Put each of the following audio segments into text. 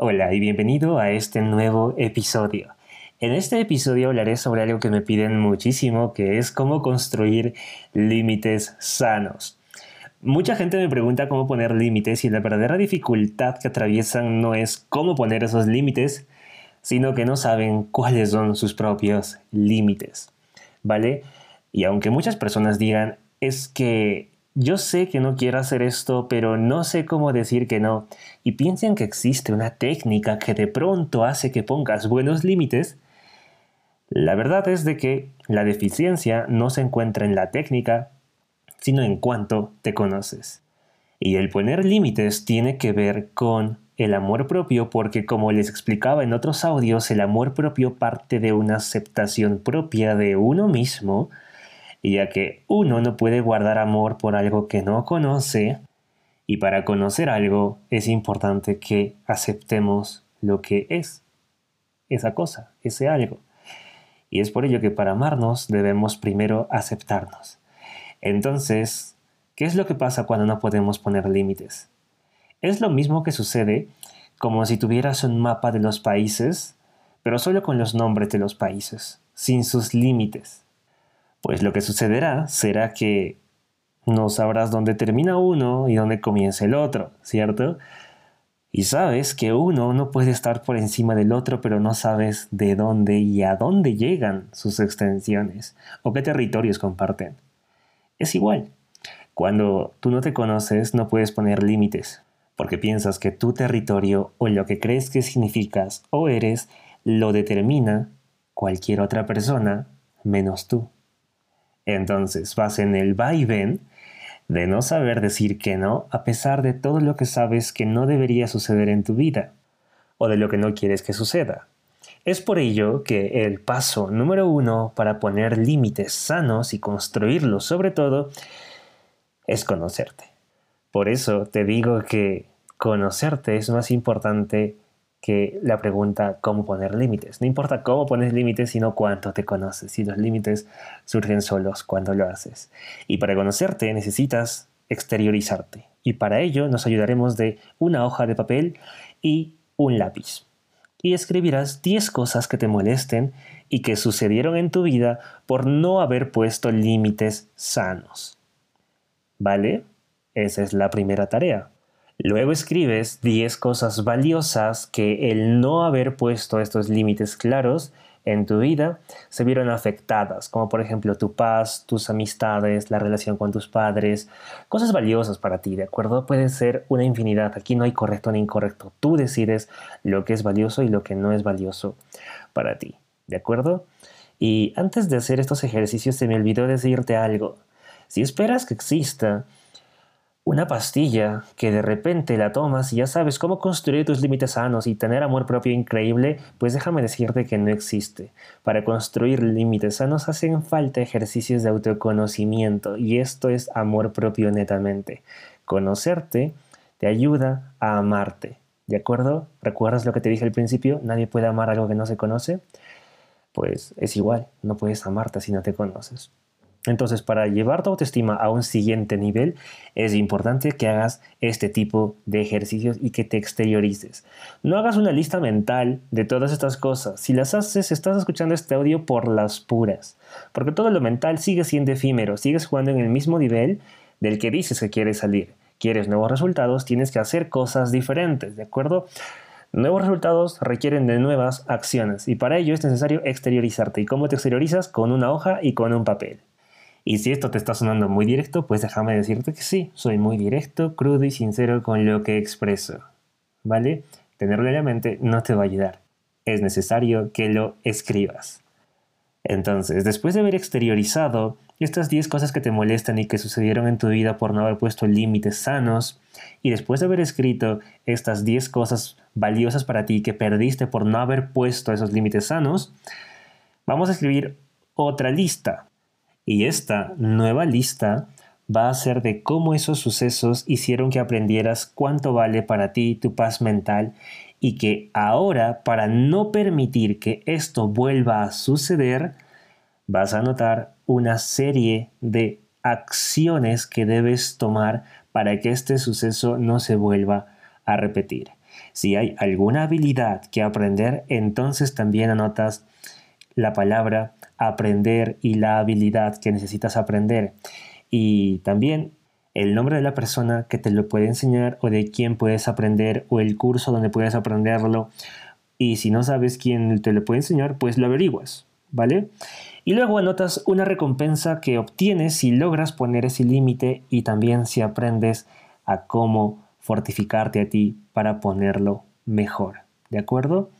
Hola y bienvenido a este nuevo episodio. En este episodio hablaré sobre algo que me piden muchísimo, que es cómo construir límites sanos. Mucha gente me pregunta cómo poner límites y la verdadera dificultad que atraviesan no es cómo poner esos límites, sino que no saben cuáles son sus propios límites. ¿Vale? Y aunque muchas personas digan, es que yo sé que no quiero hacer esto, pero no sé cómo decir que no, y piensen que existe una técnica que de pronto hace que pongas buenos límites, la verdad es de que la deficiencia no se encuentra en la técnica, sino en cuanto te conoces. Y el poner límites tiene que ver con el amor propio porque como les explicaba en otros audios, el amor propio parte de una aceptación propia de uno mismo, y ya que uno no puede guardar amor por algo que no conoce, y para conocer algo es importante que aceptemos lo que es, esa cosa, ese algo. Y es por ello que para amarnos debemos primero aceptarnos. Entonces, ¿qué es lo que pasa cuando no podemos poner límites? Es lo mismo que sucede como si tuvieras un mapa de los países, pero solo con los nombres de los países, sin sus límites. Pues lo que sucederá será que no sabrás dónde termina uno y dónde comienza el otro, ¿cierto? Y sabes que uno no puede estar por encima del otro, pero no sabes de dónde y a dónde llegan sus extensiones o qué territorios comparten. Es igual. Cuando tú no te conoces, no puedes poner límites, porque piensas que tu territorio o lo que crees que significas o eres lo determina cualquier otra persona menos tú. Entonces vas en el va de no saber decir que no a pesar de todo lo que sabes que no debería suceder en tu vida o de lo que no quieres que suceda. Es por ello que el paso número uno para poner límites sanos y construirlos sobre todo es conocerte. Por eso te digo que conocerte es más importante que la pregunta cómo poner límites. No importa cómo pones límites, sino cuánto te conoces. Y los límites surgen solos cuando lo haces. Y para conocerte necesitas exteriorizarte. Y para ello nos ayudaremos de una hoja de papel y un lápiz. Y escribirás 10 cosas que te molesten y que sucedieron en tu vida por no haber puesto límites sanos. ¿Vale? Esa es la primera tarea. Luego escribes 10 cosas valiosas que el no haber puesto estos límites claros en tu vida se vieron afectadas, como por ejemplo tu paz, tus amistades, la relación con tus padres, cosas valiosas para ti, ¿de acuerdo? Puede ser una infinidad, aquí no hay correcto ni incorrecto, tú decides lo que es valioso y lo que no es valioso para ti, ¿de acuerdo? Y antes de hacer estos ejercicios se me olvidó decirte algo. Si esperas que exista una pastilla que de repente la tomas y ya sabes cómo construir tus límites sanos y tener amor propio increíble, pues déjame decirte que no existe. Para construir límites sanos hacen falta ejercicios de autoconocimiento y esto es amor propio netamente. Conocerte te ayuda a amarte. ¿De acuerdo? ¿Recuerdas lo que te dije al principio? Nadie puede amar algo que no se conoce. Pues es igual, no puedes amarte si no te conoces. Entonces, para llevar tu autoestima a un siguiente nivel, es importante que hagas este tipo de ejercicios y que te exteriorices. No hagas una lista mental de todas estas cosas. Si las haces, estás escuchando este audio por las puras. Porque todo lo mental sigue siendo efímero, sigues jugando en el mismo nivel del que dices que quieres salir. Quieres nuevos resultados, tienes que hacer cosas diferentes, ¿de acuerdo? Nuevos resultados requieren de nuevas acciones y para ello es necesario exteriorizarte. ¿Y cómo te exteriorizas? Con una hoja y con un papel. Y si esto te está sonando muy directo, pues déjame decirte que sí, soy muy directo, crudo y sincero con lo que expreso. ¿Vale? Tenerlo en la mente no te va a ayudar. Es necesario que lo escribas. Entonces, después de haber exteriorizado estas 10 cosas que te molestan y que sucedieron en tu vida por no haber puesto límites sanos, y después de haber escrito estas 10 cosas valiosas para ti que perdiste por no haber puesto esos límites sanos, vamos a escribir otra lista y esta nueva lista va a ser de cómo esos sucesos hicieron que aprendieras cuánto vale para ti tu paz mental y que ahora, para no permitir que esto vuelva a suceder, vas a notar una serie de acciones que debes tomar para que este suceso no se vuelva a repetir. Si hay alguna habilidad que aprender, entonces también anotas la palabra aprender y la habilidad que necesitas aprender. Y también el nombre de la persona que te lo puede enseñar o de quién puedes aprender o el curso donde puedes aprenderlo. Y si no sabes quién te lo puede enseñar, pues lo averiguas, ¿vale? Y luego anotas una recompensa que obtienes si logras poner ese límite y también si aprendes a cómo fortificarte a ti para ponerlo mejor, ¿de acuerdo?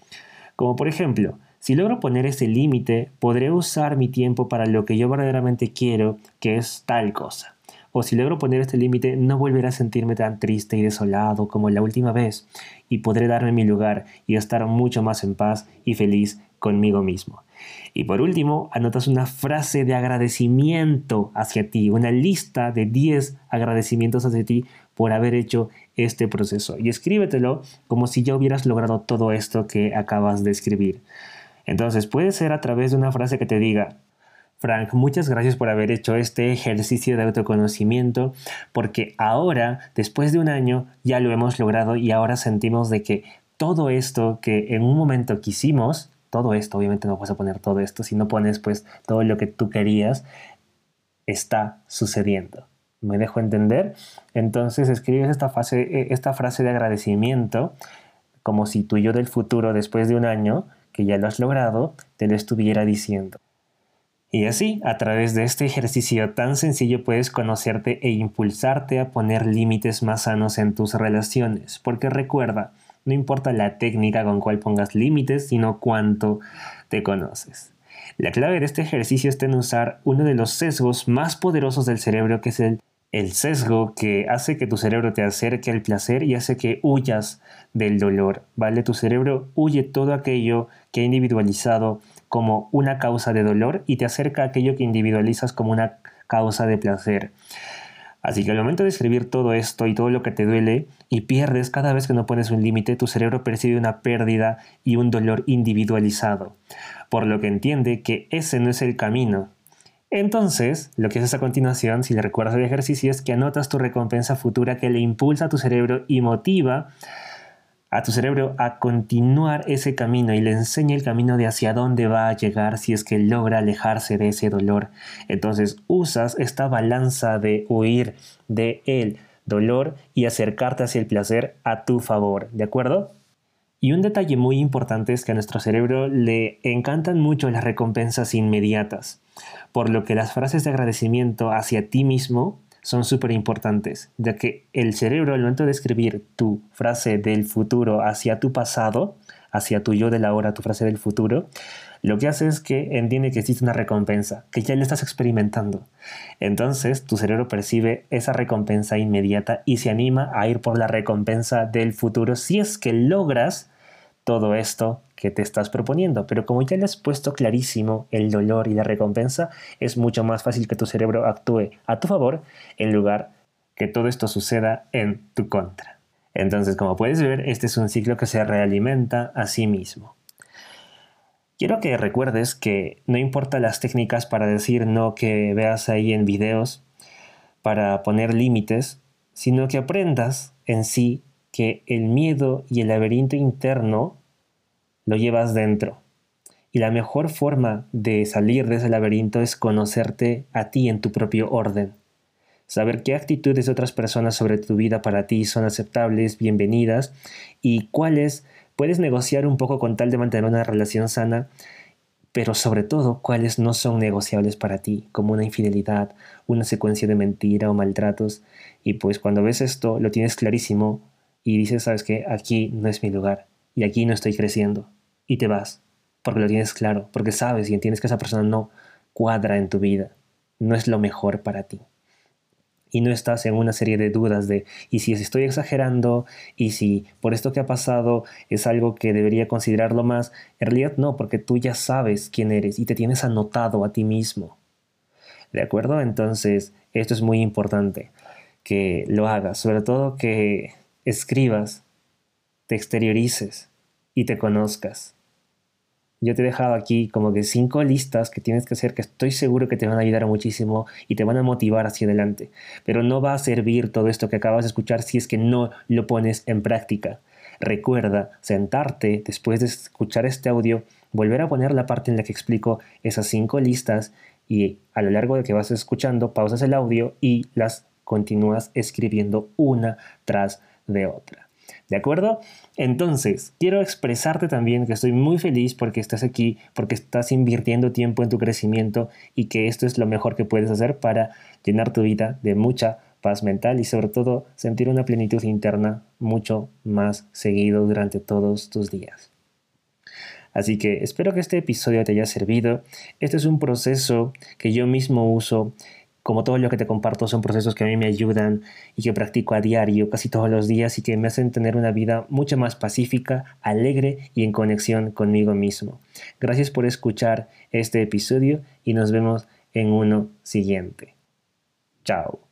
Como por ejemplo, si logro poner ese límite, podré usar mi tiempo para lo que yo verdaderamente quiero, que es tal cosa. O si logro poner este límite, no volveré a sentirme tan triste y desolado como la última vez, y podré darme mi lugar y estar mucho más en paz y feliz conmigo mismo. Y por último, anotas una frase de agradecimiento hacia ti, una lista de 10 agradecimientos hacia ti por haber hecho este proceso. Y escríbetelo como si ya hubieras logrado todo esto que acabas de escribir. Entonces puede ser a través de una frase que te diga, Frank, muchas gracias por haber hecho este ejercicio de autoconocimiento, porque ahora, después de un año, ya lo hemos logrado y ahora sentimos de que todo esto que en un momento quisimos, todo esto, obviamente no puedes poner todo esto, si no pones pues todo lo que tú querías, está sucediendo. ¿Me dejo entender? Entonces escribes esta, eh, esta frase de agradecimiento como si tú y yo del futuro, después de un año, que ya lo has logrado, te lo estuviera diciendo. Y así, a través de este ejercicio tan sencillo puedes conocerte e impulsarte a poner límites más sanos en tus relaciones, porque recuerda, no importa la técnica con cual pongas límites, sino cuánto te conoces. La clave de este ejercicio está en usar uno de los sesgos más poderosos del cerebro, que es el el sesgo que hace que tu cerebro te acerque al placer y hace que huyas del dolor, ¿vale? Tu cerebro huye todo aquello que ha individualizado como una causa de dolor y te acerca a aquello que individualizas como una causa de placer. Así que al momento de escribir todo esto y todo lo que te duele y pierdes cada vez que no pones un límite, tu cerebro percibe una pérdida y un dolor individualizado, por lo que entiende que ese no es el camino, entonces, lo que haces a continuación, si le recuerdas el ejercicio, es que anotas tu recompensa futura que le impulsa a tu cerebro y motiva a tu cerebro a continuar ese camino y le enseña el camino de hacia dónde va a llegar si es que logra alejarse de ese dolor. Entonces usas esta balanza de huir de el dolor y acercarte hacia el placer a tu favor, ¿de acuerdo? Y un detalle muy importante es que a nuestro cerebro le encantan mucho las recompensas inmediatas, por lo que las frases de agradecimiento hacia ti mismo son súper importantes, ya que el cerebro al momento de escribir tu frase del futuro hacia tu pasado, hacia tu yo de la hora, tu frase del futuro, lo que hace es que entiende que existe una recompensa, que ya la estás experimentando. Entonces tu cerebro percibe esa recompensa inmediata y se anima a ir por la recompensa del futuro si es que logras todo esto que te estás proponiendo. Pero como ya le has puesto clarísimo el dolor y la recompensa, es mucho más fácil que tu cerebro actúe a tu favor en lugar que todo esto suceda en tu contra. Entonces, como puedes ver, este es un ciclo que se realimenta a sí mismo. Quiero que recuerdes que no importa las técnicas para decir no que veas ahí en videos, para poner límites, sino que aprendas en sí que el miedo y el laberinto interno lo llevas dentro. Y la mejor forma de salir de ese laberinto es conocerte a ti en tu propio orden. Saber qué actitudes de otras personas sobre tu vida para ti son aceptables, bienvenidas, y cuáles Puedes negociar un poco con tal de mantener una relación sana, pero sobre todo cuáles no son negociables para ti, como una infidelidad, una secuencia de mentira o maltratos. Y pues cuando ves esto, lo tienes clarísimo y dices, sabes que aquí no es mi lugar y aquí no estoy creciendo. Y te vas, porque lo tienes claro, porque sabes y entiendes que esa persona no cuadra en tu vida, no es lo mejor para ti y no estás en una serie de dudas de y si estoy exagerando y si por esto que ha pasado es algo que debería considerarlo más, en realidad no, porque tú ya sabes quién eres y te tienes anotado a ti mismo. ¿De acuerdo? Entonces, esto es muy importante que lo hagas, sobre todo que escribas, te exteriorices y te conozcas. Yo te he dejado aquí como que cinco listas que tienes que hacer que estoy seguro que te van a ayudar muchísimo y te van a motivar hacia adelante. Pero no va a servir todo esto que acabas de escuchar si es que no lo pones en práctica. Recuerda sentarte después de escuchar este audio, volver a poner la parte en la que explico esas cinco listas y a lo largo de que vas escuchando pausas el audio y las continúas escribiendo una tras de otra. ¿De acuerdo? Entonces, quiero expresarte también que estoy muy feliz porque estás aquí, porque estás invirtiendo tiempo en tu crecimiento y que esto es lo mejor que puedes hacer para llenar tu vida de mucha paz mental y sobre todo sentir una plenitud interna mucho más seguido durante todos tus días. Así que espero que este episodio te haya servido. Este es un proceso que yo mismo uso. Como todo lo que te comparto son procesos que a mí me ayudan y que practico a diario, casi todos los días y que me hacen tener una vida mucho más pacífica, alegre y en conexión conmigo mismo. Gracias por escuchar este episodio y nos vemos en uno siguiente. Chao.